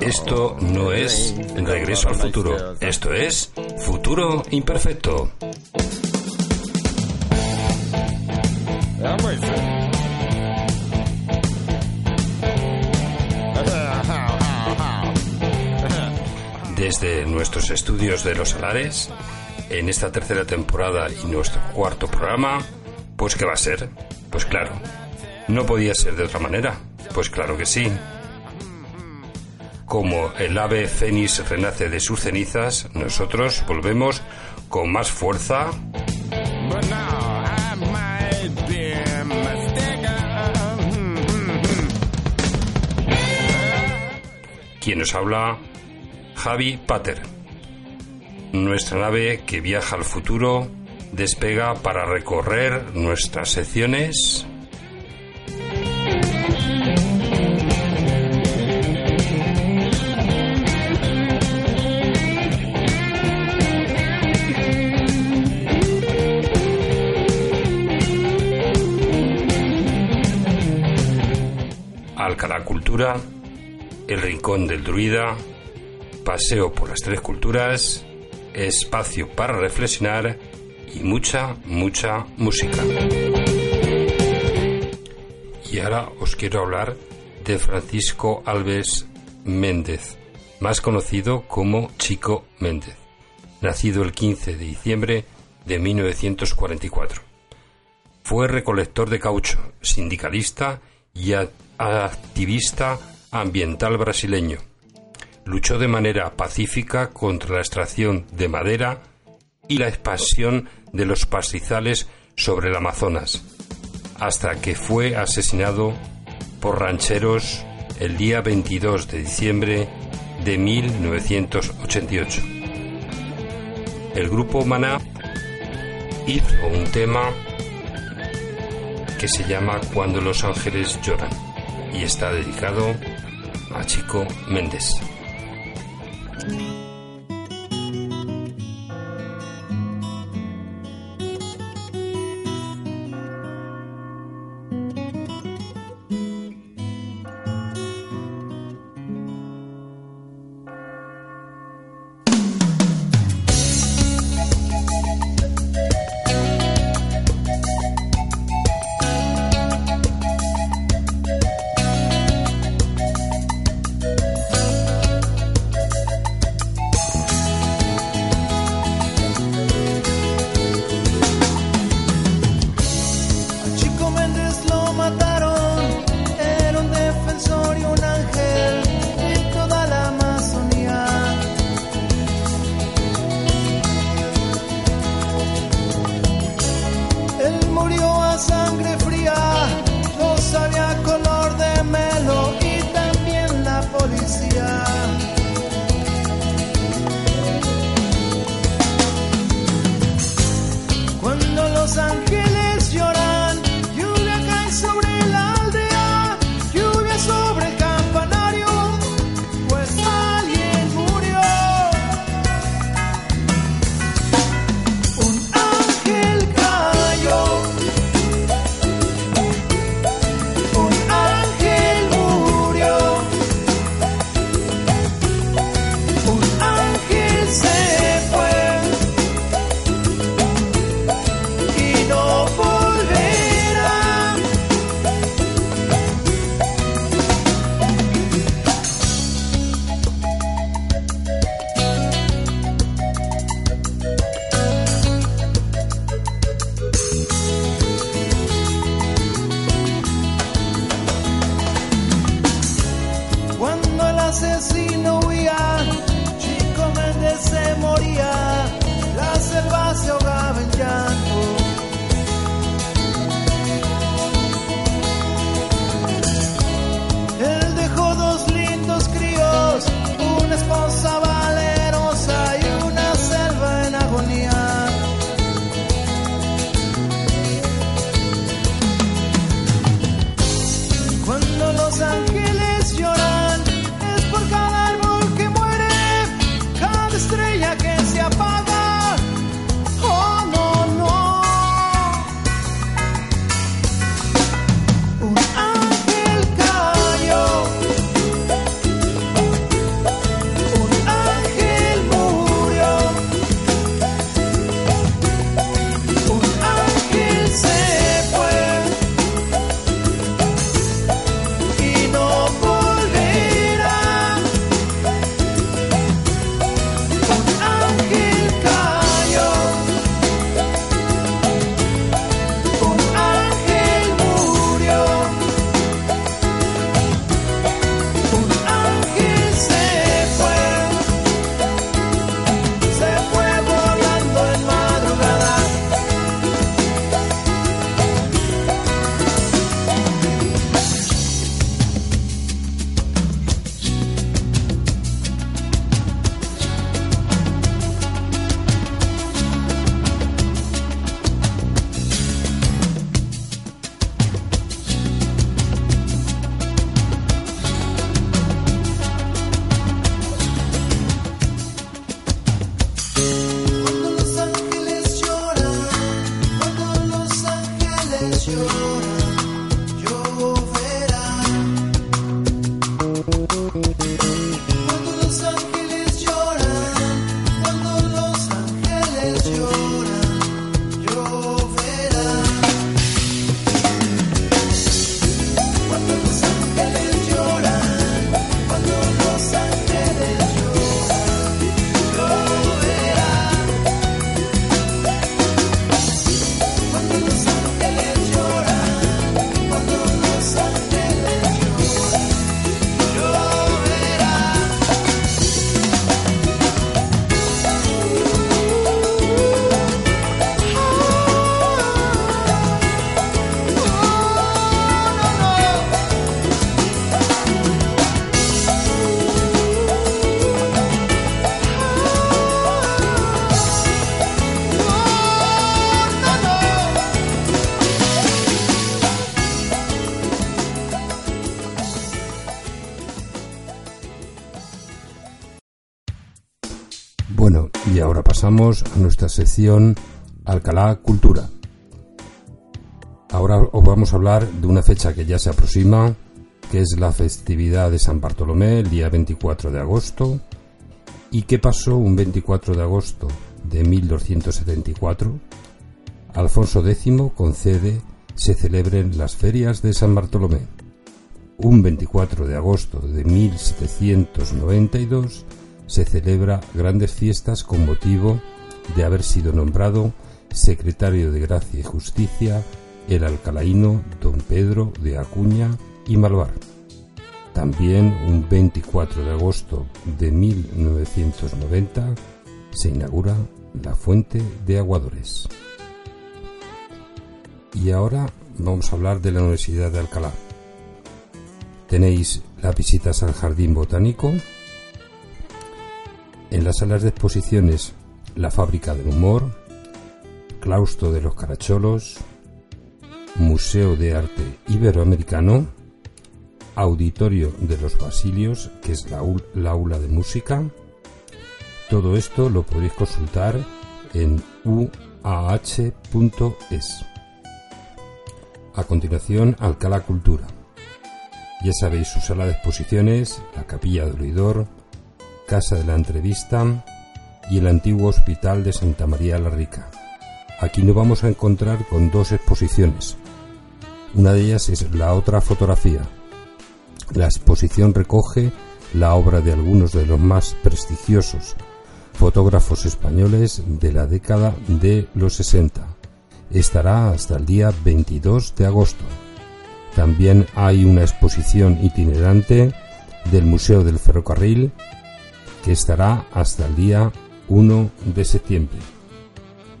Esto no es regreso al futuro. Esto es futuro imperfecto. Desde nuestros estudios de Los Salares, en esta tercera temporada y nuestro cuarto programa, pues ¿qué va a ser? Pues claro, no podía ser de otra manera. Pues claro que sí. Como el ave fénix renace de sus cenizas, nosotros volvemos con más fuerza. Quien nos habla, Javi Pater. Nuestra nave que viaja al futuro despega para recorrer nuestras secciones Alcalá Cultura, El Rincón del Druida, Paseo por las Tres Culturas, Espacio para Reflexionar y mucha, mucha música. Y ahora os quiero hablar de Francisco Alves Méndez, más conocido como Chico Méndez, nacido el 15 de diciembre de 1944. Fue recolector de caucho, sindicalista y activista ambiental brasileño. Luchó de manera pacífica contra la extracción de madera y la expansión de los pastizales sobre el Amazonas, hasta que fue asesinado por rancheros el día 22 de diciembre de 1988. El grupo Maná hizo un tema que se llama Cuando los ángeles lloran y está dedicado a Chico Méndez. Pasamos a nuestra sección Alcalá Cultura. Ahora os vamos a hablar de una fecha que ya se aproxima, que es la festividad de San Bartolomé, el día 24 de agosto. ¿Y qué pasó un 24 de agosto de 1274? Alfonso X concede se celebren las ferias de San Bartolomé. Un 24 de agosto de 1792 se celebra grandes fiestas con motivo de haber sido nombrado secretario de Gracia y Justicia el alcalaíno don Pedro de Acuña y Malvar. También un 24 de agosto de 1990 se inaugura la Fuente de Aguadores. Y ahora vamos a hablar de la Universidad de Alcalá. Tenéis las visitas al Jardín Botánico, en las salas de exposiciones La Fábrica del Humor, Claustro de los Caracholos, Museo de Arte Iberoamericano, Auditorio de los Basilios, que es la, aula de música. Todo esto lo podéis consultar en uah.es. A continuación, Alcalá Cultura. Ya sabéis su sala de exposiciones, la Capilla del Oidor, Casa de la Entrevista y el antiguo Hospital de Santa María la Rica. Aquí nos vamos a encontrar con dos exposiciones. Una de ellas es la otra fotografía. La exposición recoge la obra de algunos de los más prestigiosos fotógrafos españoles de la década de los 60. Estará hasta el día 22 de agosto. También hay una exposición itinerante del Museo del Ferrocarril que estará hasta el día 1 de septiembre.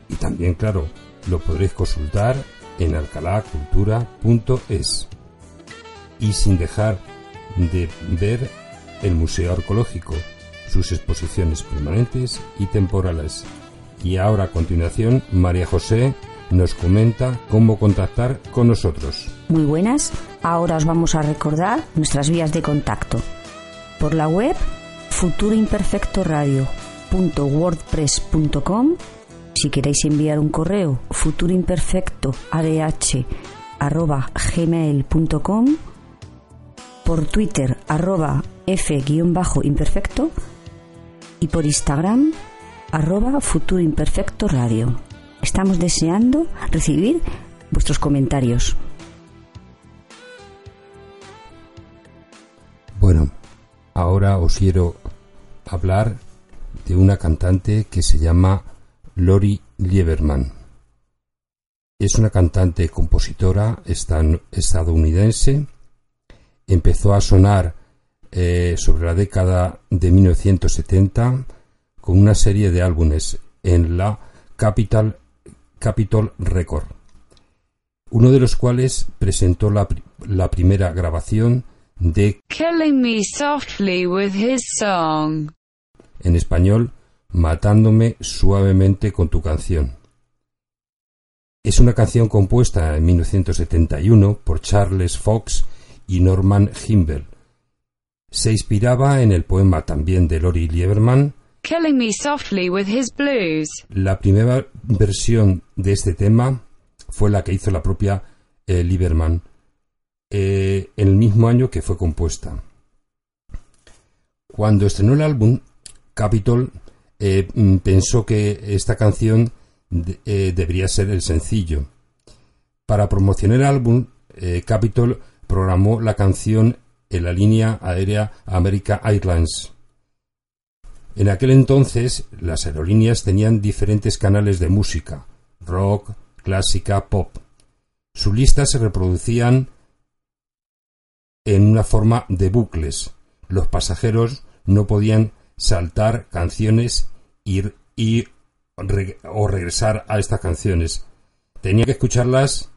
Y también, claro, lo podréis consultar en alcalacultura.es. Y sin dejar de ver el Museo Arqueológico, sus exposiciones permanentes y temporales. Y ahora a continuación, María José nos comenta cómo contactar con nosotros. Muy buenas, ahora os vamos a recordar nuestras vías de contacto. Por la web futuroimperfectoradio.wordpress.com si queréis enviar un correo futuroimperfecto.adh@gmail.com por Twitter arroba f-imperfecto y por Instagram arroba futuroimperfecto radio. Estamos deseando recibir vuestros comentarios. Bueno, ahora os quiero hablar de una cantante que se llama Lori Lieberman. Es una cantante compositora estadounidense. Empezó a sonar eh, sobre la década de 1970 con una serie de álbumes en la Capital, Capitol Record, uno de los cuales presentó la, la primera grabación de Killing Me Softly with His Song. En español, Matándome suavemente con tu canción. Es una canción compuesta en 1971 por Charles Fox y Norman Himbel. Se inspiraba en el poema también de Lori Lieberman, Killing Me Softly with His Blues. La primera versión de este tema fue la que hizo la propia eh, Lieberman eh, en el mismo año que fue compuesta. Cuando estrenó el álbum, Capitol eh, mm, pensó que esta canción eh, debería ser el sencillo. Para promocionar el álbum, eh, Capitol programó la canción en la línea aérea America Airlines. En aquel entonces, las aerolíneas tenían diferentes canales de música, rock, clásica, pop. Sus listas se reproducían en una forma de bucles. Los pasajeros no podían saltar canciones ir, y, o regresar a estas canciones. Tenían que escucharlas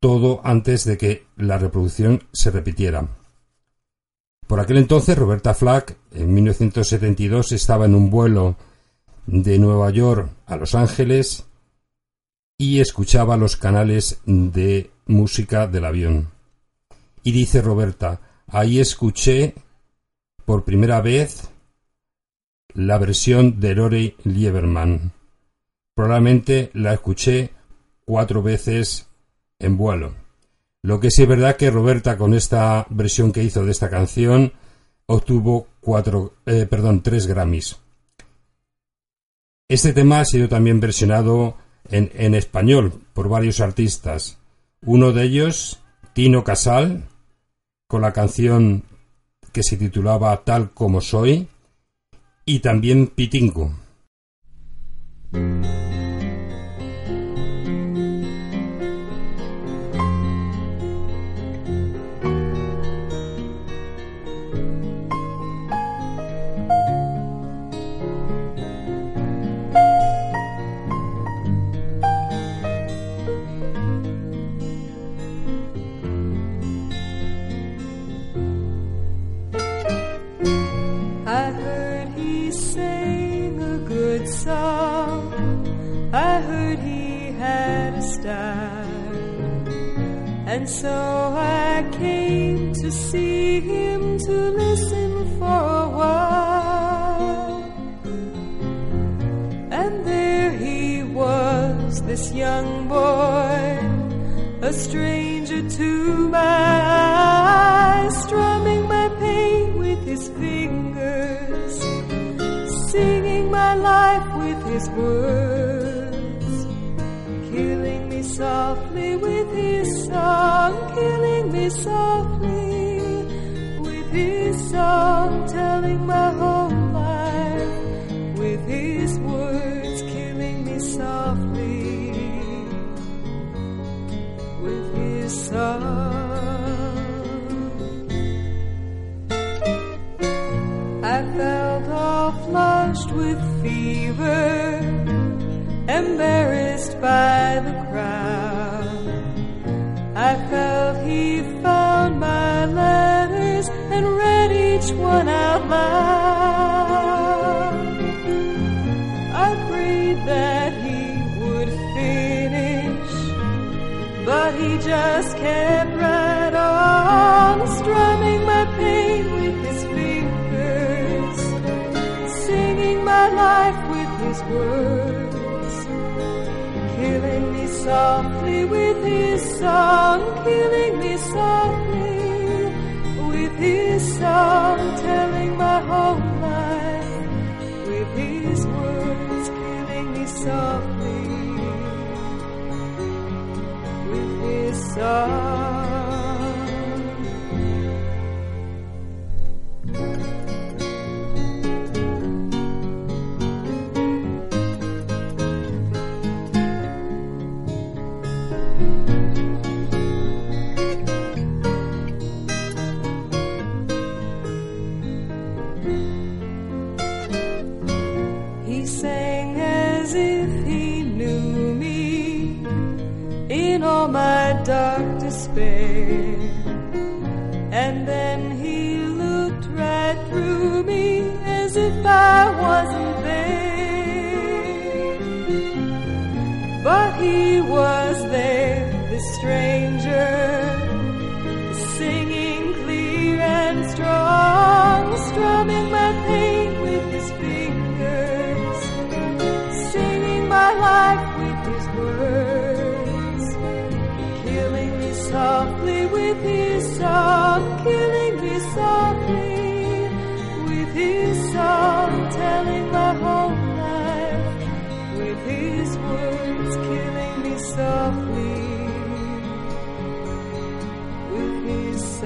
todo antes de que la reproducción se repitiera. Por aquel entonces, Roberta Flack, en 1972, estaba en un vuelo de Nueva York a Los Ángeles y escuchaba los canales de música del avión. Y dice Roberta, ahí escuché por primera vez la versión de Rory Lieberman. Probablemente la escuché cuatro veces en vuelo. Lo que sí es verdad que Roberta con esta versión que hizo de esta canción obtuvo cuatro, eh, perdón, tres Grammys. Este tema ha sido también versionado en, en español por varios artistas. Uno de ellos, Tino Casal, con la canción que se titulaba Tal como soy, y también Pitingo. So I came to see him to listen for a while. And there he was, this young boy, a stranger to my eyes, strumming my pain with his fingers, singing my life with his words, softly with his song, killing me softly. With his song, telling my whole life. With his words, killing me softly. With his song. I felt all flushed with fever, embarrassed by the but he just kept right on, strumming my pain with his fingers, singing my life with his words, killing me softly with his song, killing me softly with his song, telling my whole life with his words, killing me softly his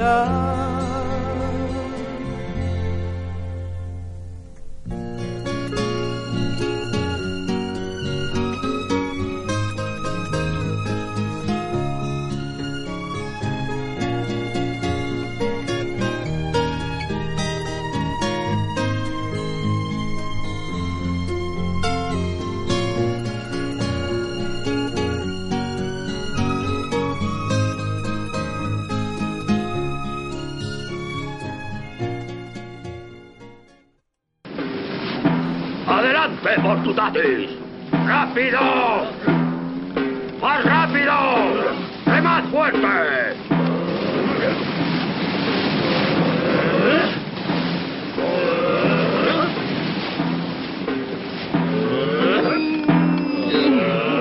his ¡Rápido! ¡Más rápido! ¡Remad fuerte!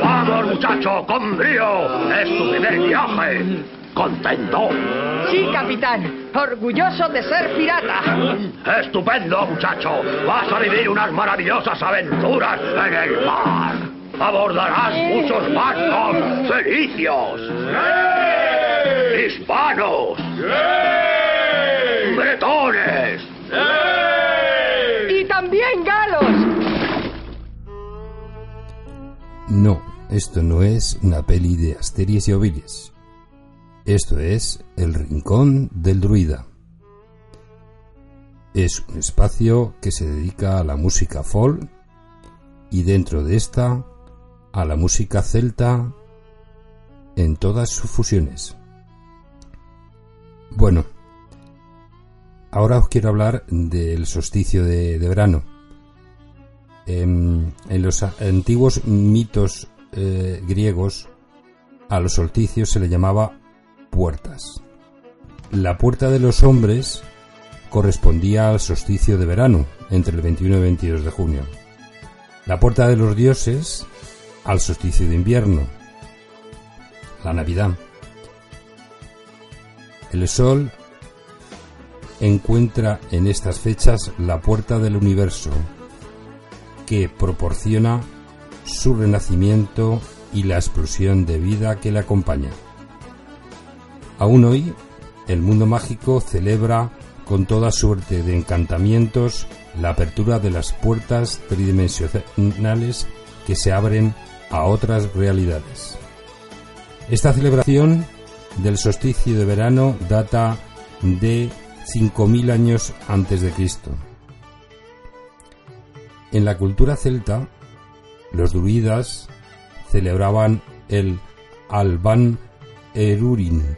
¡Vamos, muchacho, con brío! ¡Es tu primer viaje! ¿Contento? Sí, capitán. Orgulloso de ser pirata. ¡Estupendo, muchacho! ¡Vas a vivir unas maravillosas aventuras en el mar! ¡Abordarás muchos barcos felicios! ¡Hispanos! ¡Bretones! Y también galos. No, esto no es una peli de Asteries y Oviles. Esto es El Rincón del Druida. Es un espacio que se dedica a la música folk y dentro de esta a la música celta en todas sus fusiones. Bueno, ahora os quiero hablar del solsticio de, verano. En, en los antiguos mitos eh, griegos, a los solsticios se le llamaba puertas. La puerta de los hombres correspondía al solsticio de verano, entre el 21 y el 22 de junio. La puerta de los dioses al solsticio de invierno, la Navidad. El sol encuentra en estas fechas la puerta del universo, que proporciona su renacimiento y la explosión de vida que le acompaña. Aún hoy, el mundo mágico celebra con toda suerte de encantamientos la apertura de las puertas tridimensionales que se abren a otras realidades. Esta celebración del solsticio de verano data de 5.000 años antes de Cristo. En la cultura celta, los druidas celebraban el Alban Erurin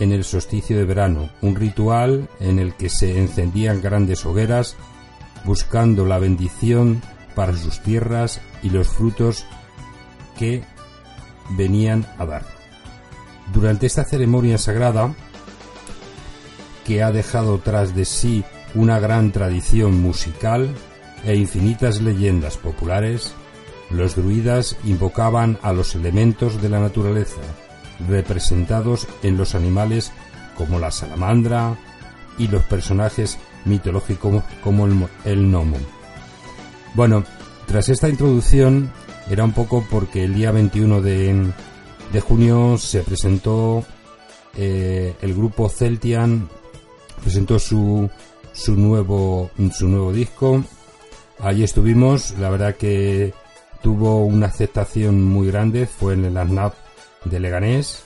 en el solsticio de verano, un ritual en el que se encendían grandes hogueras buscando la bendición para sus tierras y los frutos que venían a dar. Durante esta ceremonia sagrada, que ha dejado tras de sí una gran tradición musical e infinitas leyendas populares, los druidas invocaban a los elementos de la naturaleza, representados en los animales como la salamandra y los personajes mitológicos como el, mo- el gnomo. Bueno, tras esta introducción era un poco porque el día 21 de, de junio se presentó eh, el grupo Celtian presentó su su nuevo su nuevo disco allí estuvimos la verdad que tuvo una aceptación muy grande fue en el snap de Leganés.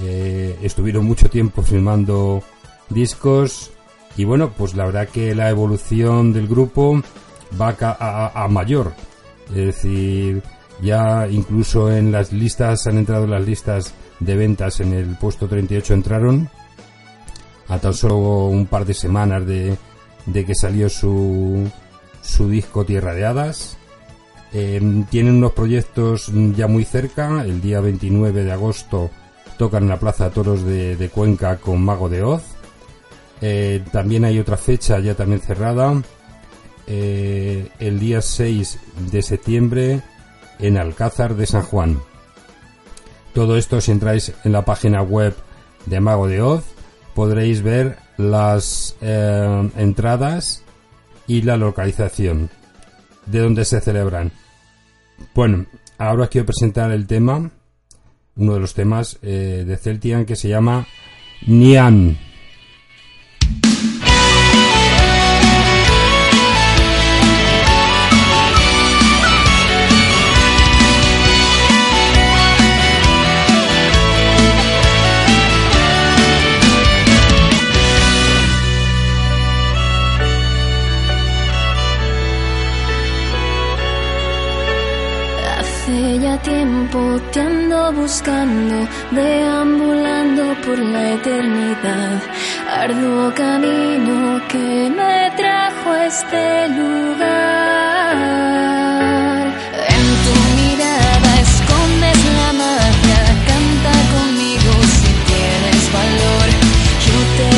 Eh, estuvieron mucho tiempo filmando discos y bueno pues la verdad que la evolución del grupo va a, a- a mayor. Es decir ya incluso en las listas han entrado en las listas de ventas en el puesto 38 entraron. A tan solo un par de semanas de, de que salió su, su disco Tierra de Hadas. Eh, tienen unos proyectos ya muy cerca. El día 29 de agosto tocan en la Plaza Toros de, de Cuenca con Mago de Oz. Eh, también hay otra fecha ya también cerrada. Eh, el día 6 de septiembre en Alcázar de San Juan. Todo esto si entráis en la página web de Mago de Oz podréis ver las eh, entradas y la localización de donde se celebran. Bueno, ahora quiero presentar el tema uno de los temas eh, de Celtian que se llama Nian. Buscando, deambulando por la eternidad. Arduo camino que me trajo a este lugar. En tu mirada escondes la magia, canta conmigo si tienes valor. Yo te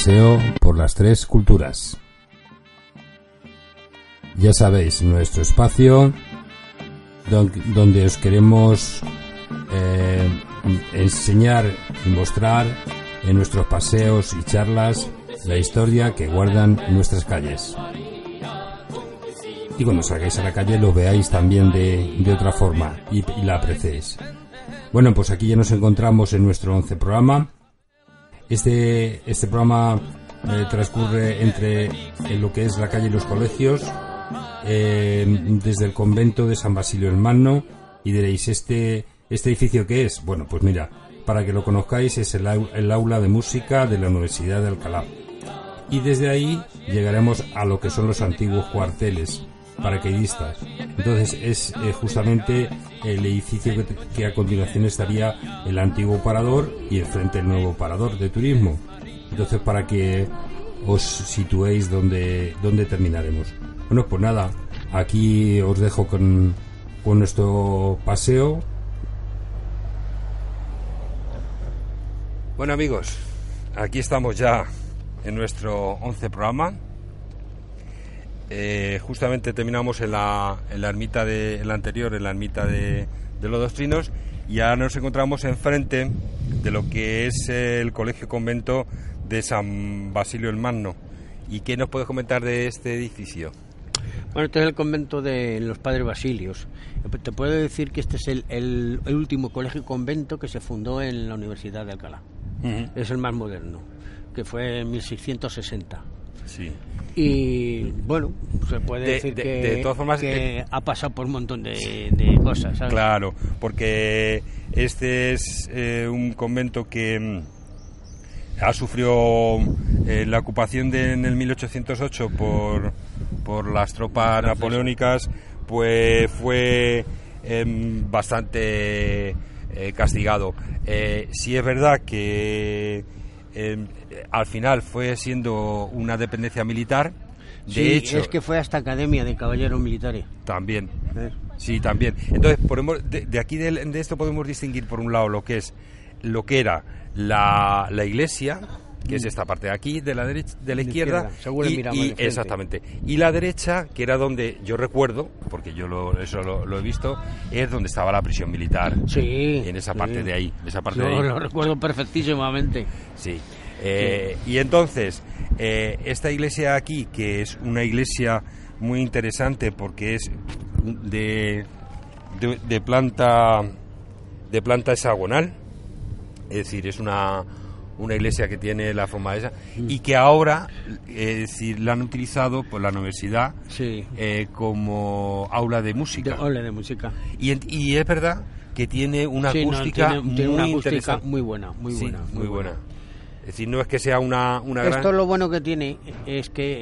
paseo por las tres culturas. Ya sabéis, nuestro espacio don- donde os queremos eh, enseñar y mostrar en nuestros paseos y charlas la historia que guardan nuestras calles. Y cuando salgáis a la calle lo veáis también de, de otra forma y, y la apreciéis. Bueno, pues aquí ya nos encontramos en nuestro once programa. Este, este programa eh, transcurre entre en lo que es la calle y los colegios, eh, desde el convento de San Basilio el Magno, y diréis, ¿este, ¿este edificio qué es? Bueno, pues mira, para que lo conozcáis, es el, el aula de música de la Universidad de Alcalá. Y desde ahí llegaremos a lo que son los antiguos cuarteles paracaidistas. Entonces es eh, justamente el edificio que, a continuación estaría el antiguo parador y enfrente el nuevo parador de turismo. Entonces para que os situéis donde, donde terminaremos. Bueno, pues nada, aquí os dejo con, con nuestro paseo. Bueno amigos, aquí estamos ya en nuestro 11 programa. Eh, justamente terminamos en la, en la ermita de en la anterior, en la ermita de, de los dos trinos, y ahora nos encontramos enfrente de lo que es el colegio convento de San Basilio el Magno. ¿Y qué nos puedes comentar de este edificio? Bueno, este es el convento de los Padres Basilios. Te puedo decir que este es el, el- el último colegio convento que se fundó en la Universidad de Alcalá. Es el más moderno, que fue en 1660. Sí. Y bueno, se puede De- decir de- que, de todas formas, que eh, ha pasado por un montón de, cosas. ¿sabes? Claro, porque este es eh, un convento que mm, ha sufrido eh, la ocupación de, en el 1808 por, por las tropas napoleónicas, pues fue em, bastante eh, castigado. Sí es verdad que em, al final fue siendo una dependencia militar. De Sí, hecho, es que fue hasta Academia de Caballeros Militares. también. ¿eh? Sí, también. Entonces, podemos, de, de aquí de, de esto podemos distinguir, por un lado, lo que es lo que era la, la iglesia, que es esta parte de aquí, de la derecha, de la De izquierda, izquierda, según el y, y- de exactamente. Y la derecha, que era donde yo recuerdo, porque yo lo, eso lo, lo he visto, es donde estaba la prisión militar. Sí. En esa sí. parte de ahí, de esa parte Yo de ahí. lo recuerdo perfectísimamente. Sí. Eh, Y entonces, eh, esta iglesia aquí, que es una iglesia muy interesante porque es de, de, de planta de planta hexagonal, es decir, es una, una iglesia que tiene la forma esa y que ahora, eh, es decir, la han utilizado por la universidad Sí. eh, como aula de música. De, ole de música. Y, y es verdad que tiene una Sí, no, acústica tiene- muy tiene una acústica interesante. muy buena, muy Sí, buena, muy muy buena. buena. Es decir, no es que sea una, una gran... Esto lo bueno que tiene es que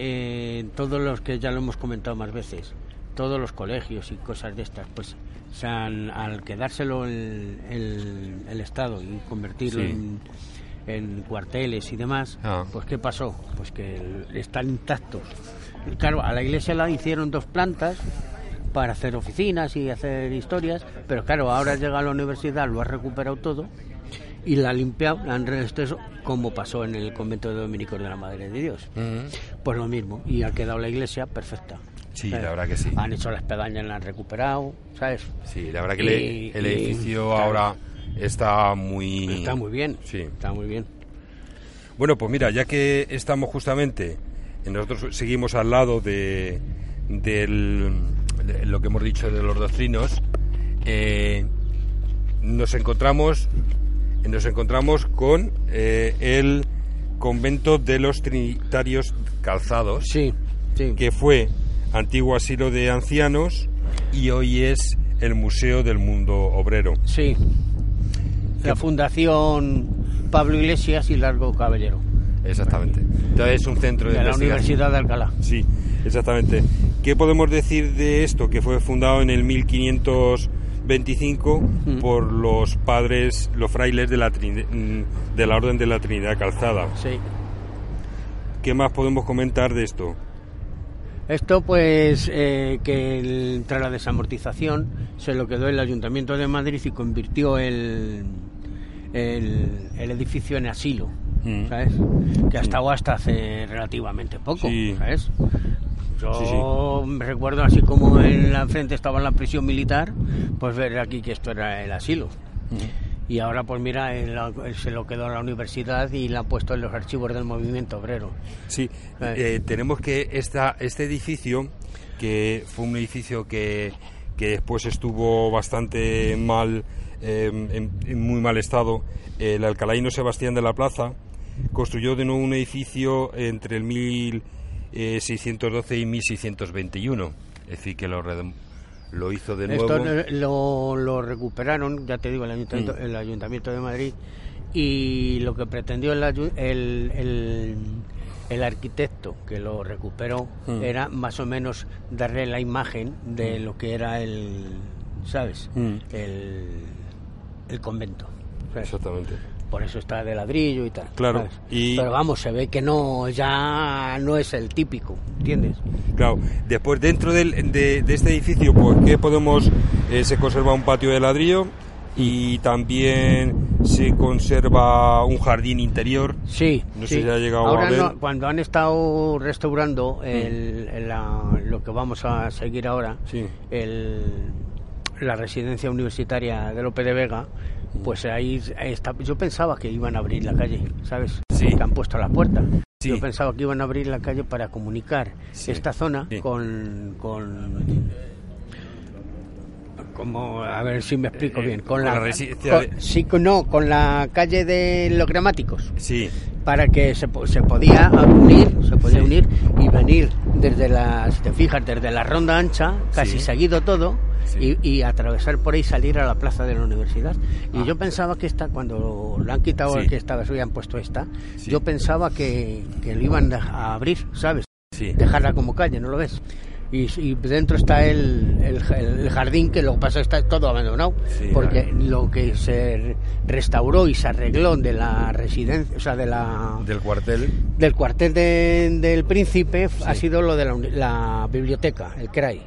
eh, todos los que ya lo hemos comentado más veces, todos los colegios y cosas de estas, pues se han- al quedárselo el, el- el Estado y convertirlo Sí. en, en cuarteles y demás, Ah. pues ¿qué pasó? Pues que están intactos. Claro, a la iglesia la hicieron dos plantas para hacer oficinas y hacer historias, pero claro, ahora llega a la universidad, lo ha recuperado todo y la limpiado, la han resteso, como pasó en el convento de dominicos de la Madre de Dios. Ujú. Pues lo mismo, y ha quedado la iglesia perfecta. Sí, ¿sabes? la verdad que sí. Han hecho las pedañas, la han recuperado, ¿sabes? Sí, la verdad que el- Y- el y- edificio claro. ahora está muy... Está muy bien, Sí. está muy bien. Bueno, pues mira, ya que estamos justamente, nosotros seguimos al lado de, del- de lo que hemos dicho de los doctrinos, eh, nos encontramos nos encontramos con eh, el convento de los Trinitarios Calzados, Sí, sí. que fue antiguo asilo de ancianos y hoy es el Museo del Mundo Obrero. Sí. La Fundación Pablo Iglesias y Largo Caballero, Exactamente. Entonces es un centro de, de la. Universidad de Alcalá. Sí, exactamente. ¿Qué podemos decir de esto? Que fue fundado en el 1525 Mm. por los padres, los frailes de la, mm, de la Orden de la Trinidad Calzada. Sí. ¿Qué más podemos comentar de esto? Esto pues eh, que el- tras la desamortización se lo quedó el Ayuntamiento de Madrid y convirtió el, el, el edificio en asilo, Mm. ¿sabes? Que ha estado hasta hace relativamente poco, Sí. ¿sabes? Yo Sí, recuerdo así como en la frente estaba la prisión militar, pues ver aquí que esto era el asilo. Y ahora pues mira, se lo quedó a la universidad y la ha puesto en los archivos del movimiento obrero. Sí, Eh. eh, tenemos que esta, este edificio, que fue un edificio que, que después estuvo bastante mal, eh, en, en muy mal estado, el alcalaíno Sebastián de la Plaza construyó de nuevo un edificio entre el 1612 y 1621. Es decir, que lo, lo hizo de nuevo. Esto eh, lo, lo recuperaron, ya te digo, el ayuntamiento, Mm. el ayuntamiento de Madrid y lo que pretendió el, el, el- el arquitecto que lo recuperó Mm. era más o menos darle la imagen de lo que era el, ¿sabes? Mm. El, el convento. ¿sabes? Exactamente. Por eso está de ladrillo y tal. Claro, Pero vamos, se ve que no, ya no es el típico, ¿entiendes? Claro, después dentro del- de, de este edificio, pues que podemos, eh, se conserva un patio de ladrillo y también se conserva un jardín interior. Sí, No sé sí. si ha llegado Ahora a ver. no, cuando han estado restaurando el- el- la- lo que vamos a seguir ahora, Sí. el- la residencia universitaria de Lope de Vega, Mm. Pues ahí está. Yo pensaba que iban a abrir la calle, ¿sabes? Sí. Que han puesto la puerta. Sí. Yo pensaba que iban a abrir la calle para comunicar Sí. esta zona Sí. con, con como a ver si me explico Eh, bien con, con la, con- de- sí no con la calle de los gramáticos Sí, para que se, se podía unir, se podía Sí. unir y venir desde la, si te fijas, desde la ronda ancha, casi Sí. seguido todo, Sí. y, y atravesar por ahí salir a la plaza de la universidad. Y Ah. yo pensaba que esta, cuando lo han quitado el que estaba, se habían puesto esta, yo pensaba que, que lo iban a a abrir, ¿sabes? sí. Dejarla como calle, ¿no lo ves? Y, y dentro está el, el- el jardín que lo que pasa está todo abandonado Sí, porque claro. lo que se restauró y se arregló de la residencia o sea de la Del cuartel. del cuartel de- del príncipe ha sido lo de la, la biblioteca, el CRAI.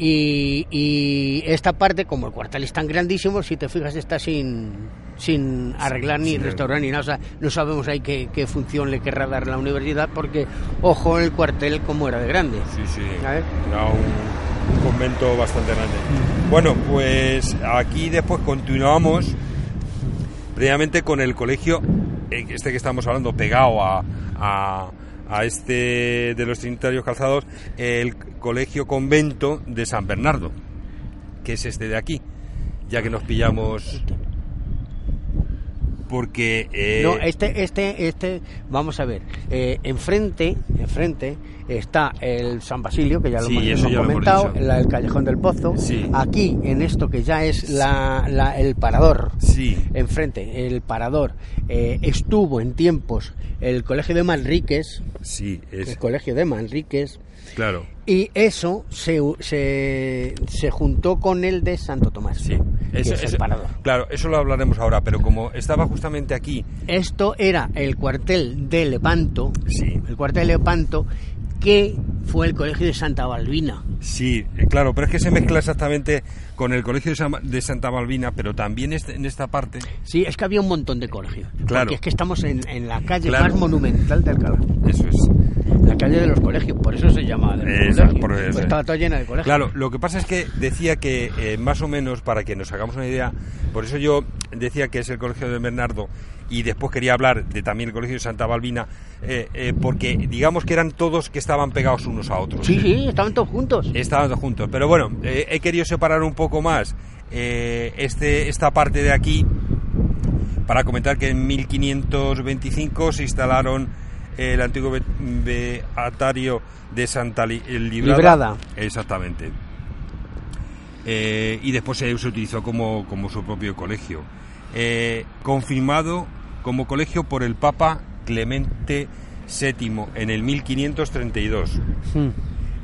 Y, y esta parte, como el cuartel es tan grandísimo, si te fijas, está sin, sin arreglar ni restaurar ni nada. O sea, no sabemos ahí qué, qué función le querrá dar la universidad, porque, ojo, el cuartel como era de grande. Sí, sí. Era un, un convento bastante grande. Bueno, pues aquí después continuamos previamente con el colegio, eh, este que estamos hablando, pegado a, a, a este de los Trinitarios Calzados, el colegio convento de San Bernardo, que es este de aquí, ya que nos pillamos. Porque. eh, No, este, este, este, vamos a ver, eh, enfrente, enfrente está el San Basilio, que ya lo Sí, hemos, eso hemos ya lo hemos comentado, el Callejón del Pozo. Sí. Aquí, en esto que ya es la, la- el parador, Sí. enfrente, el parador, eh, estuvo en tiempos el Colegio de Manríquez, Sí, el es. Colegio de Manríquez, Claro. y eso se, se, se juntó con el de Santo Tomás, Sí. Eso- es el eso- parador. Claro, eso lo hablaremos ahora, pero como estaba justamente aquí, Esto era el cuartel de Lepanto, Sí. el cuartel de Lepanto, que fue el colegio de Santa Balbina. Sí, eh, claro, pero es que se mezcla exactamente con el Colegio de, San- de Santa Balbina, pero también en esta parte. Sí, es que había un montón de colegios. Claro. Porque es que estamos en, en la calle Claro. más monumental de Alcalá. Eso es. La calle de los colegios, por eso se llama colegios. por Pues eso. estaba toda llena de colegios. Claro, lo que pasa es que decía que eh, más o menos, para que nos hagamos una idea, por eso yo decía que es el Colegio de Bernardo y después quería hablar de también el Colegio de Santa Balbina, eh, eh, porque digamos que eran todos que estaban pegados unos a otros. Sí, sí, estaban todos juntos. Estaban todos juntos. Pero bueno, eh, he querido separar un poco más este, esta parte de aquí para comentar que en 1525 se instalaron el antiguo be- beatario de Santa Li- Librada. Librada. Exactamente. Eh, y después se, se utilizó como, como su propio colegio. Eh, confirmado como colegio por el Papa Clemente VII en el 1532. Hmm.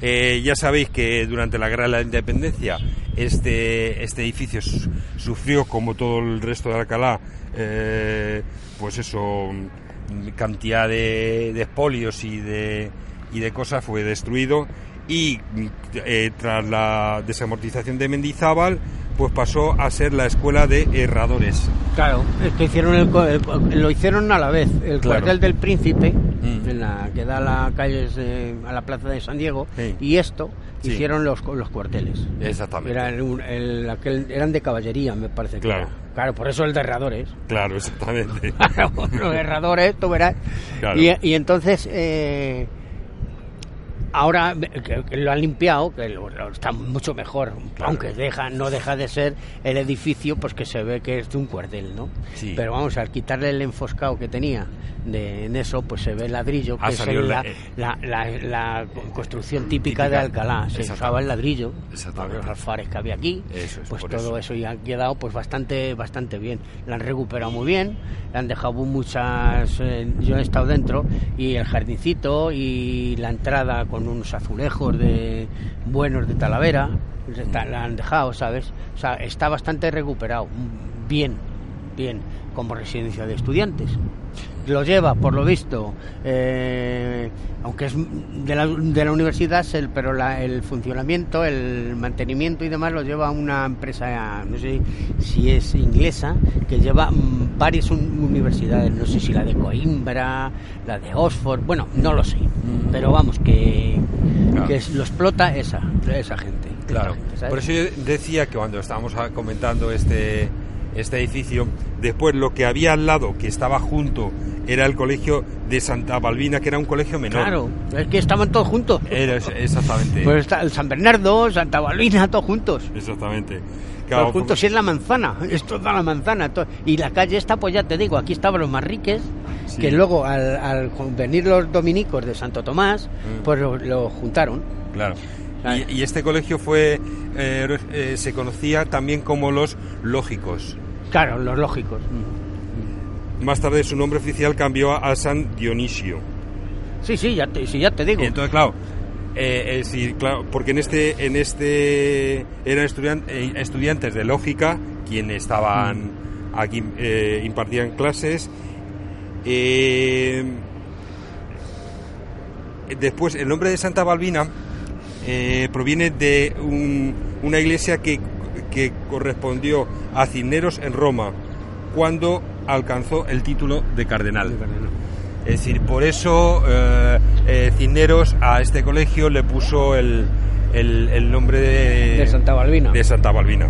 Eh, ya sabéis que durante la Guerra de la Independencia este, este edificio su- sufrió, como todo el resto de Alcalá, eh, pues eso, cantidad de, de espolios y de, y de cosas, fue destruido y eh, tras la desamortización de Mendizábal, pues pasó a ser la escuela de herradores. Claro, es que hicieron el, el lo hicieron a la vez. El Claro. cuartel del Príncipe, Mm. en la que da a la calle eh, a la plaza de San Diego, Sí. y esto Sí. hicieron los, los cuarteles. Exactamente. Eran, un- el- aquel- eran de caballería, me parece. Claro. Claro, por eso el de herradores. Claro, exactamente. los herradores, tú verás. Claro. Y, y entonces, eh, ahora eh, que, lo han limpiado, que lo- lo está mucho mejor, aunque deja no deja de ser el edificio, pues que se ve que es de un cuartel, ¿no? Sí. Pero vamos, al quitarle el enfoscado que tenía de, en eso, pues se ve el ladrillo, Ha que es la- la, la, la- la construcción típica, Típica. de Alcalá. Se usaba el ladrillo, Exactamente. los alfares que había aquí, Eso es, pues todo eso. eso. ya ha quedado pues bastante bastante bien. La han recuperado muy bien, le han dejado muchas. eh, yo he estado dentro y el jardincito y la entrada con unos azulejos de buenos de Talavera, la han dejado, ¿sabes? O sea, está bastante recuperado, bien, bien, como residencia de estudiantes. Lo lleva, por lo visto, eh, aunque es de la, de la universidad, el, pero la- el funcionamiento, el mantenimiento y demás lo lleva una empresa, no sé si es inglesa, que lleva mm, varias un- universidades, no sé si la de Coimbra, la de Oxford, bueno, no lo sé, pero vamos, que, Claro. que lo explota esa, esa gente. Claro, gente, por eso yo decía que cuando estábamos comentando este, este edificio, después lo que había al lado, que estaba junto, era el colegio de Santa Balbina, que era un colegio menor. Claro, es que estaban todos juntos. Era exactamente. Pues está el San Bernardo, Santa Balbina, todos juntos. exactamente. Todos juntos, y es la manzana, es toda la manzana. Y la calle esta, pues ya te digo, aquí estaban los más riques, Sí. que luego al, al venir los dominicos de Santo Tomás, Mm. pues lo, lo juntaron. Claro. Claro. Y, y este colegio fue eh, eh, se conocía también como los lógicos. Claro, los lógicos. Más tarde su nombre oficial cambió a San Dionisio. Sí, sí, ya te, sí, ya te digo. Y entonces, claro, eh, es decir, claro, porque en este, en este eran estudian- eh, estudiantes de lógica quienes estaban aquí, eh, impartían clases. Eh, después, el nombre de Santa Balbina eh, proviene de un- una iglesia que, que correspondió a Cisneros en Roma cuando alcanzó el título de cardenal. Es decir, por eso eh, eh, Cisneros a este colegio le puso el, el- el nombre de, De Santa Balbina. de Santa Balbina.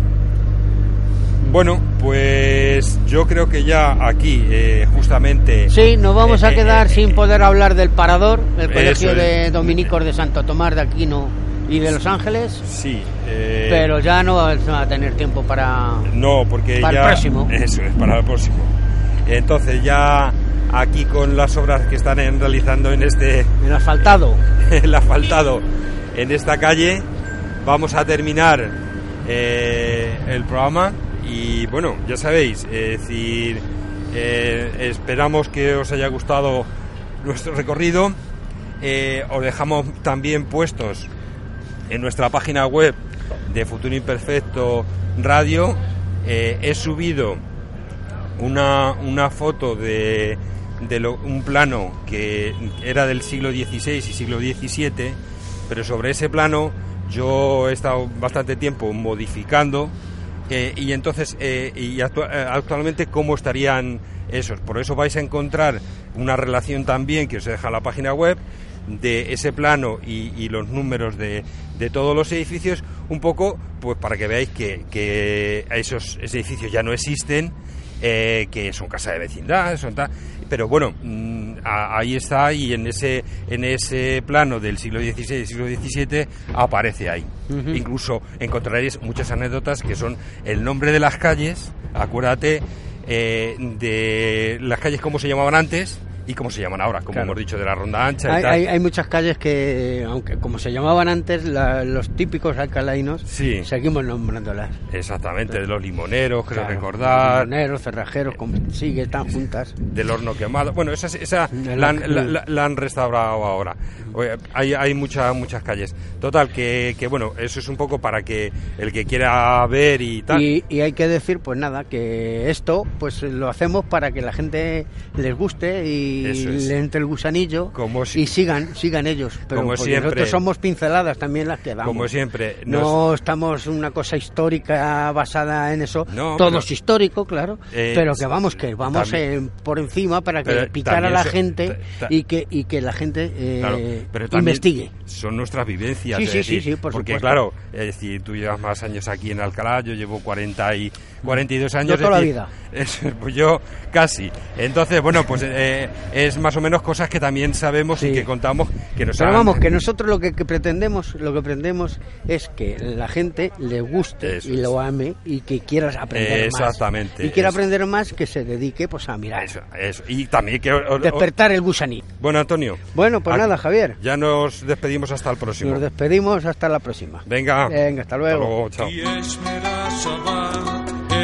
Bueno, pues yo creo que ya aquí, eh, justamente... Sí, nos vamos a eh, quedar sin poder hablar del Parador, el colegio es. de dominicos de Santo Tomás de Aquino y de Los Ángeles, Sí, eh, pero ya no vamos a tener tiempo para... No, porque Para el ya... próximo. Eso es, para el próximo. Entonces ya aquí con las obras que están en- realizando en este... El asfaltado. el asfaltado en esta calle. Vamos a terminar eh, el programa y bueno, ya sabéis, es decir, eh, esperamos que os haya gustado nuestro recorrido. Eh, os dejamos también puestos en nuestra página web de Futuro Imperfecto Radio. eh, he subido una, una foto de, de lo- un plano que era del siglo XVI y siglo XVII, pero sobre ese plano yo he estado bastante tiempo modificando eh, y entonces eh, y actua- actualmente cómo estarían esos. Por eso vais a encontrar una relación también que os deja la página web de ese plano y, y los números de, de todos los edificios, un poco pues para que veáis que, que esos, esos edificios ya no existen, eh, que son casas de vecindad, son tal, pero bueno, mm, a- ahí está y en ese, en ese plano del siglo XVI y siglo XVII aparece ahí. Incluso encontraréis muchas anécdotas que son el nombre de las calles, acuérdate, eh, de las calles como se llamaban antes y cómo se llaman ahora, como Claro. hemos dicho, de la Ronda Ancha y Hay, tal. hay- hay muchas calles que, aunque como se llamaban antes, la- los típicos alcalainos, Sí. seguimos nombrándolas. Exactamente, de los limoneros, creo Claro, recordar, Moneros, cerrajeros, como sigue, están juntas. del horno quemado. Bueno, esa, esa la, la- han- la- la- han restaurado ahora. Hay, hay muchas muchas calles. Total, que, que bueno, eso es un poco para que el que quiera ver y tal. Y, y hay que decir, pues nada, que esto pues lo hacemos para que la gente les guste y Es. le entre el gusanillo si- y sigan sigan ellos. Pero Como porque siempre. nosotros somos pinceladas también las que damos. Como siempre, No estamos una cosa histórica basada en eso. No, Todo pero- es histórico, claro. Eh, pero que vamos, que vamos eh, por encima para que picar a la gente y que y que la gente eh, Claro, pero también investigue. Son nuestras vivencias. Sí, sí, sí, decir, sí, por Porque, supuesto. claro, es decir, tú llevas más años aquí en Alcalá, yo llevo 40 y 42 años. Yo toda la vida. Es, pues yo casi. Entonces, bueno, pues eh, es más o menos cosas que también sabemos y que contamos que nos Pero vamos, que nosotros lo que, pretendemos, lo que pretendemos es que la gente le guste y lo ame y que quieras aprender Exactamente, más. Exactamente. Y quiera aprender más que se dedique pues a mirar. Eso, eso. Y también que despertar el gusanito. Bueno, Antonio. Bueno, pues ah, nada, Javier. Ya nos despedimos hasta el próximo. Nos despedimos hasta la próxima. Venga. Venga, hasta luego. Hasta luego chao.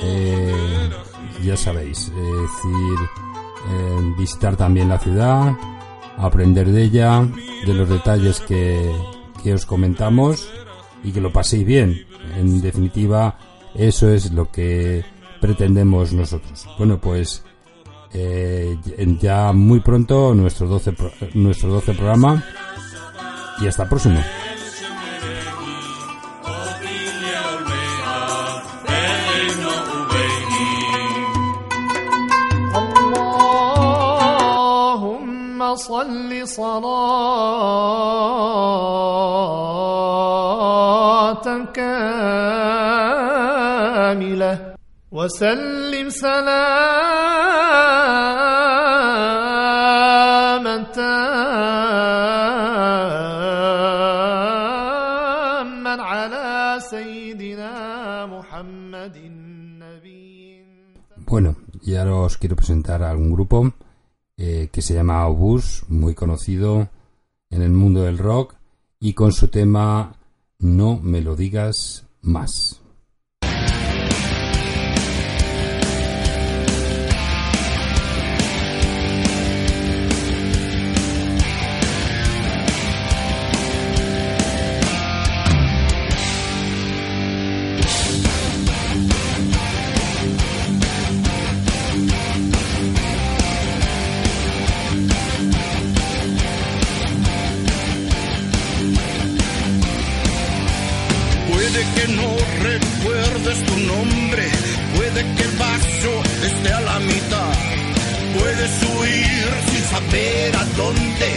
Eh, ya sabéis, es decir, eh, visitar también la ciudad, aprender de ella, de los detalles que, que os comentamos y que lo paséis bien. En definitiva, eso es lo que pretendemos nosotros. Bueno, pues eh, ya muy pronto nuestro 12, pro- nuestro 12 programa y hasta el próximo. صل صلاة كاملة وسلم سلاما تاما على سيدنا محمد النبي Bueno, y ahora os quiero presentar a algún grupo. Eh, que se llama Obús, muy conocido en el mundo del rock, y con su tema No me lo digas más. Huir sin saber a dónde,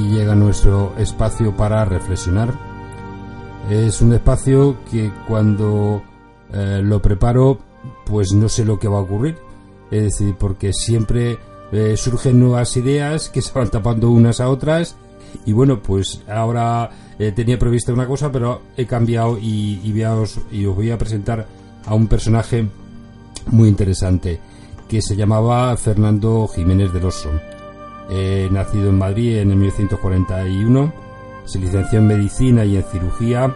llega nuestro espacio para reflexionar. Es un espacio que cuando eh, lo preparo, pues no sé lo que va a ocurrir. Es decir, porque siempre eh, surgen nuevas ideas que se van tapando unas a otras. Y bueno, pues ahora eh, tenía prevista una cosa, pero he cambiado y, y, os, y os voy a presentar a un personaje muy interesante que se llamaba Fernando Jiménez del Oso. Nacido en Madrid en 1941, se licenció en medicina y en cirugía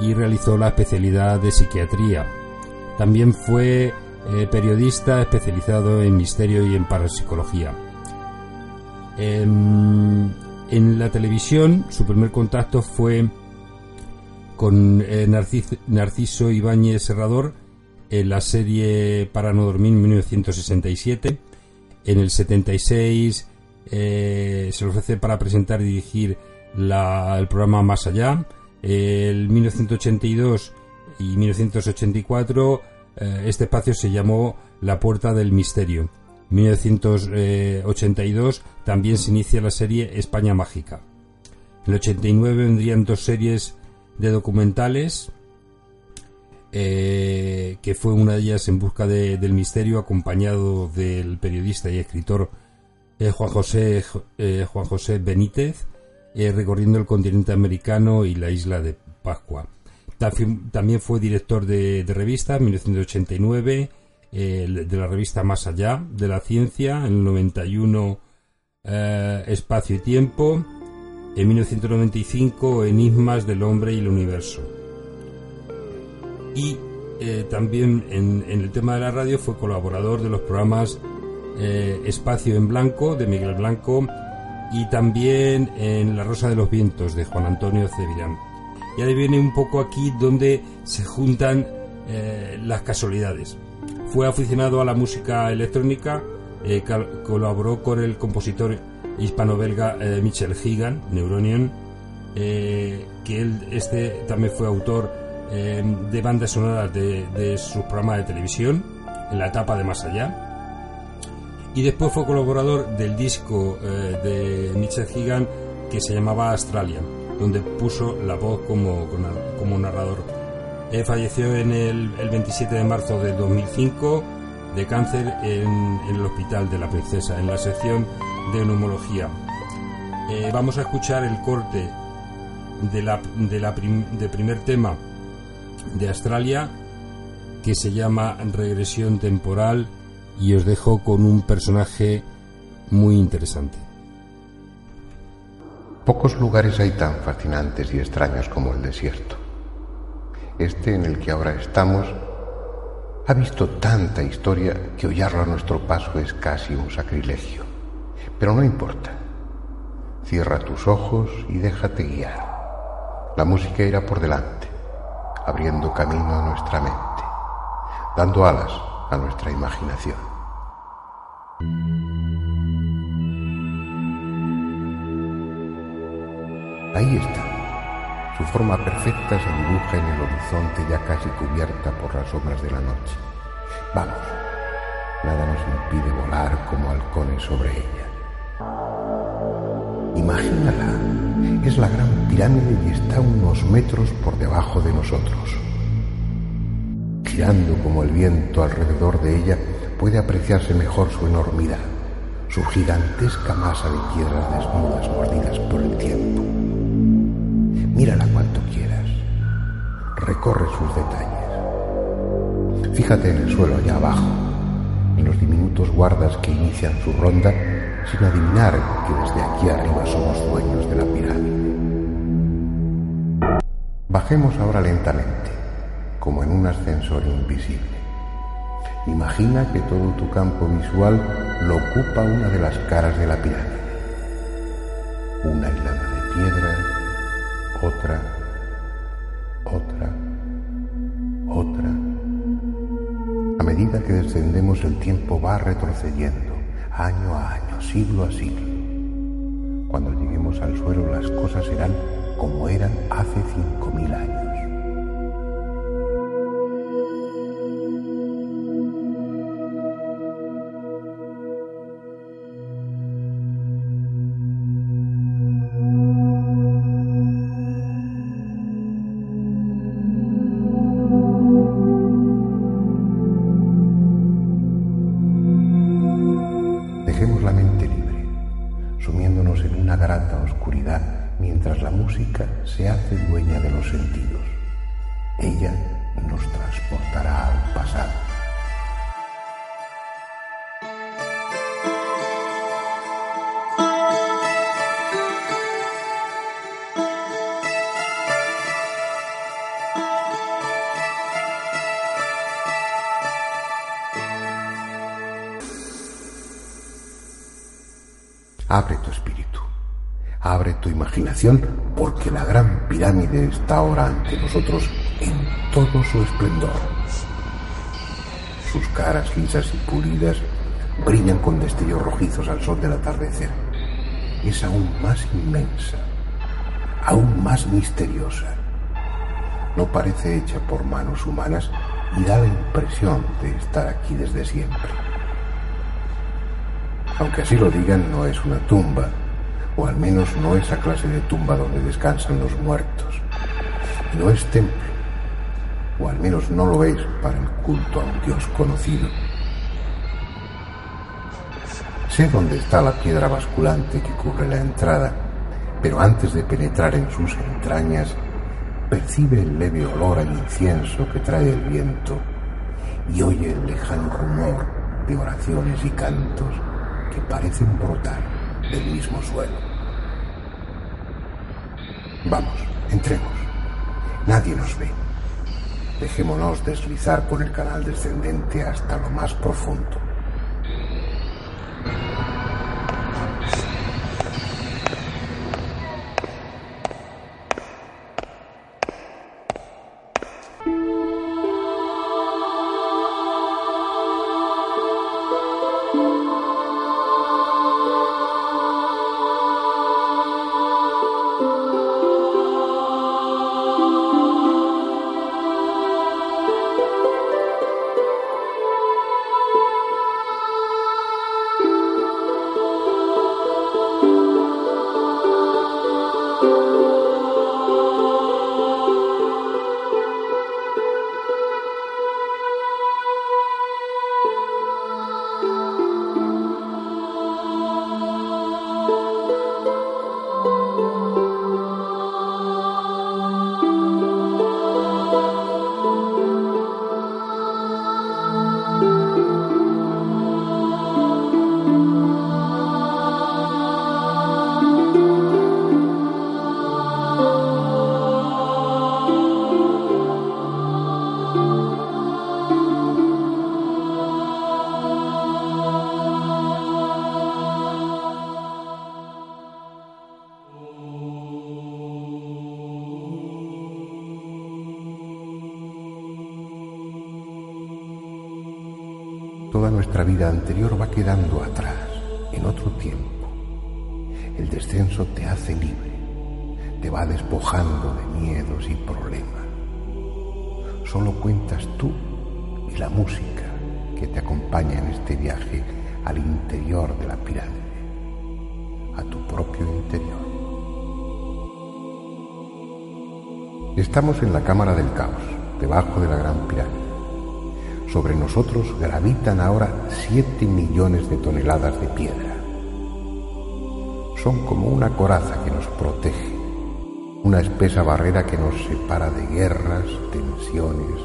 y realizó la especialidad de psiquiatría. También fue eh, periodista especializado en misterio y en parapsicología. Em, en la televisión, su primer contacto fue con eh, Narciso, Ibáñez Serrador en la serie Para no dormir en 1967. En el 76 eh, se le ofrece para presentar y dirigir el programa Más Allá. En 1982 y 1984 eh, este espacio se llamó La Puerta del Misterio. En 1982 también se inicia la serie España Mágica. En el 89 vendrían dos series de documentales, eh, que fue una de ellas en busca del misterio, acompañado del periodista y escritor eh, Juan, José, Juan José Benítez, recorriendo el continente americano y la isla de Pascua. También fue director de, revista en 1989, de la revista Más Allá de la Ciencia, en el 91 eh, Espacio y Tiempo, en 1995 Enigmas del Hombre y el Universo. Y eh, también en, el tema de la radio fue colaborador de los programas eh, Espacio en Blanco de Miguel Blanco y también en La Rosa de los Vientos de Juan Antonio Cevirán. Y ahí viene un poco aquí donde se juntan eh, las casualidades. Fue aficionado a la música electrónica, eh, colaboró con el compositor hispano-belga eh, Michel Higan, Neuronion, que él este también fue autor de bandas sonoras de, de sus programas de televisión en la etapa de Más Allá. Y después fue colaborador del disco de Michel Higan que se llamaba Australia donde puso la voz como, como narrador. Él falleció en el, 27 de marzo de 2005 de cáncer en, el Hospital de la Princesa, en la sección de neumología. Eh, vamos a escuchar el corte de la, de del primer tema de Australia que se llama Regresión Temporal y os dejo con un personaje muy interesante. Pocos lugares hay tan fascinantes y extraños como el desierto. Este en el que ahora estamos ha visto tanta historia que hollarlo a nuestro paso es casi un sacrilegio. Pero no importa. Cierra tus ojos y déjate guiar. La música irá por delante, abriendo camino a nuestra mente, dando alas a nuestra imaginación. Ahí está. Su forma perfecta se dibuja en el horizonte ya casi cubierta por las sombras de la noche. Vamos, nada nos impide volar como halcones sobre ella. Imagínala, es la gran pirámide y está unos metros por debajo de nosotros. Girando como el viento alrededor de ella puede apreciarse mejor su enormidad, su gigantesca masa de piedras desnudas mordidas por el tiempo. Mírala cuanto quieras. Recorre sus detalles. Fíjate en el suelo allá abajo, en los diminutos guardas que inician su ronda sin adivinar que desde aquí arriba somos dueños de la pirámide. Bajemos ahora lentamente, como en un ascensor invisible. Imagina que todo tu campo visual lo ocupa una de las caras de la pirámide. Una hilada de piedras otra, otra, otra. A medida que descendemos el tiempo va retrocediendo, año a año, siglo a siglo. Cuando lleguemos al suelo las cosas serán como eran hace cinco mil años. Está ahora ante nosotros en todo su esplendor. Sus caras lisas y pulidas brillan con destellos rojizos al sol del atardecer. Es aún más inmensa, aún más misteriosa. No parece hecha por manos humanas y da la impresión de estar aquí desde siempre. Aunque así lo digan, no es una tumba, o al menos no esa clase de tumba donde descansan los muertos. No es templo, o al menos no lo es para el culto a un Dios conocido. Sé dónde está la piedra basculante que cubre la entrada, pero antes de penetrar en sus entrañas, percibe el leve olor al incienso que trae el viento y oye el lejano rumor de oraciones y cantos que parecen brotar del mismo suelo. Vamos, entremos. Nadie nos ve. Dejémonos deslizar por el canal descendente hasta lo más profundo. Toda nuestra vida anterior va quedando atrás, en otro tiempo. El descenso te hace libre, te va despojando de miedos y problemas. Solo cuentas tú y la música que te acompaña en este viaje al interior de la pirámide, a tu propio interior. Estamos en la cámara del caos, debajo de la gran pirámide. Sobre nosotros gravitan ahora siete millones de toneladas de piedra. Son como una coraza que nos protege, una espesa barrera que nos separa de guerras, tensiones,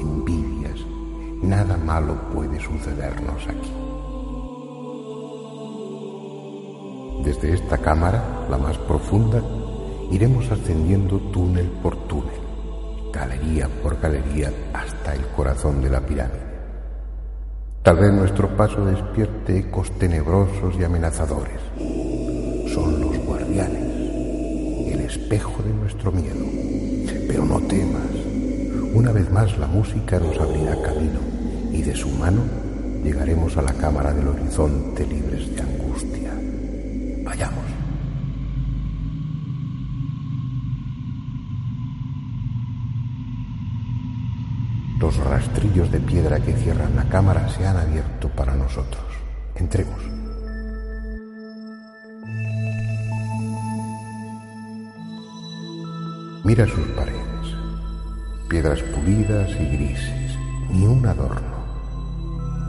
envidias. Nada malo puede sucedernos aquí. Desde esta cámara, la más profunda, iremos ascendiendo túnel por túnel galería por galería hasta el corazón de la pirámide. Tal vez nuestro paso despierte ecos tenebrosos y amenazadores. Son los guardianes, el espejo de nuestro miedo. Pero no temas, una vez más la música nos abrirá camino y de su mano llegaremos a la cámara del horizonte libres de angustia. Los rastrillos de piedra que cierran la cámara se han abierto para nosotros. Entremos. Mira sus paredes. Piedras pulidas y grises. Ni un adorno.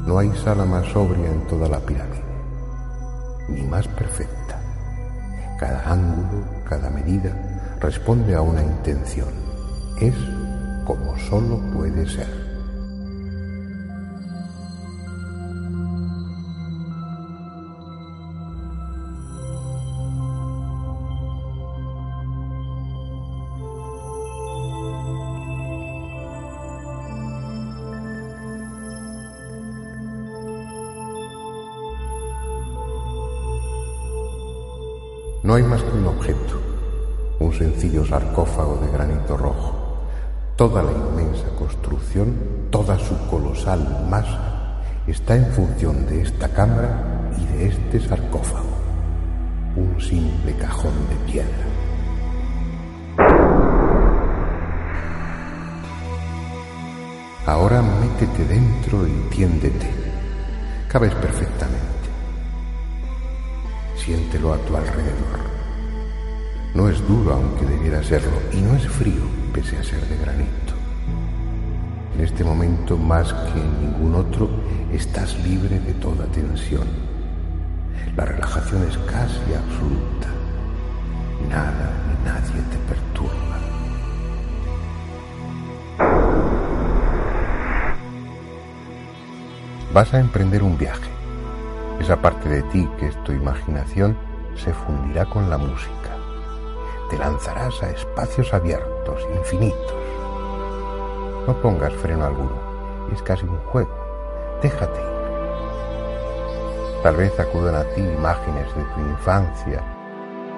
No hay sala más sobria en toda la pirámide. ni más perfecta. Cada ángulo, cada medida responde a una intención. Es como solo puede ser. No hay más que un objeto, un sencillo sarcófago de granito rojo. Toda la inmensa construcción, toda su colosal masa, está en función de esta cámara y de este sarcófago. Un simple cajón de piedra. Ahora métete dentro y tiéndete. Cabes perfectamente. Siéntelo a tu alrededor. No es duro aunque debiera serlo y no es frío pese a ser de granito. En este momento más que en ningún otro estás libre de toda tensión. La relajación es casi absoluta. Nada ni nadie te perturba. Vas a emprender un viaje esa parte de ti que es tu imaginación se fundirá con la música. Te lanzarás a espacios abiertos, infinitos. No pongas freno alguno, es casi un juego. Déjate ir. Tal vez acudan a ti imágenes de tu infancia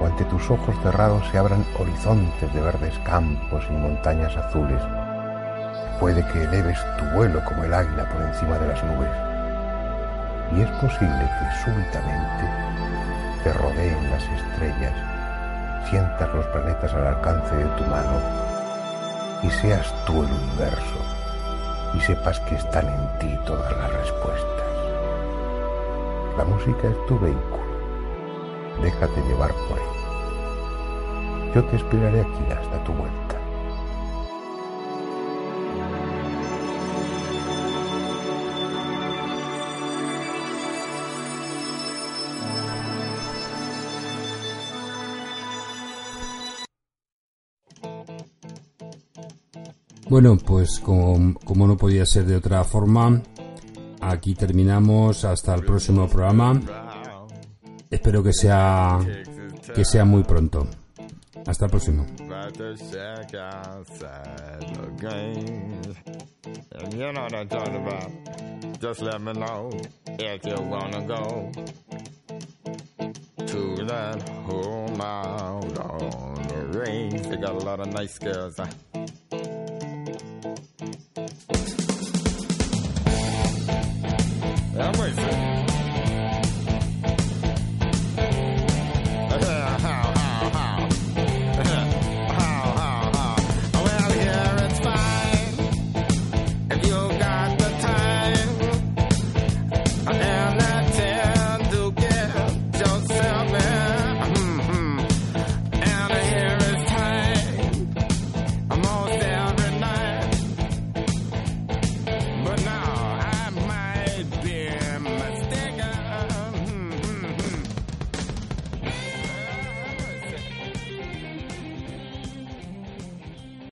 o ante tus ojos cerrados se abran horizontes de verdes campos y montañas azules. Puede que eleves tu vuelo como el águila por encima de las nubes y es posible que súbitamente te rodeen las estrellas, sientas los planetas al alcance de tu mano y seas tú el universo y sepas que están en ti todas las respuestas. La música es tu vehículo, déjate llevar por él. Yo te esperaré aquí hasta tu vuelta. Bueno, pues como, no podía ser de otra forma, aquí terminamos hasta el próximo programa. Espero que sea que sea muy pronto. Hasta el próximo. to that home out on the range. They got a lot of nice girls.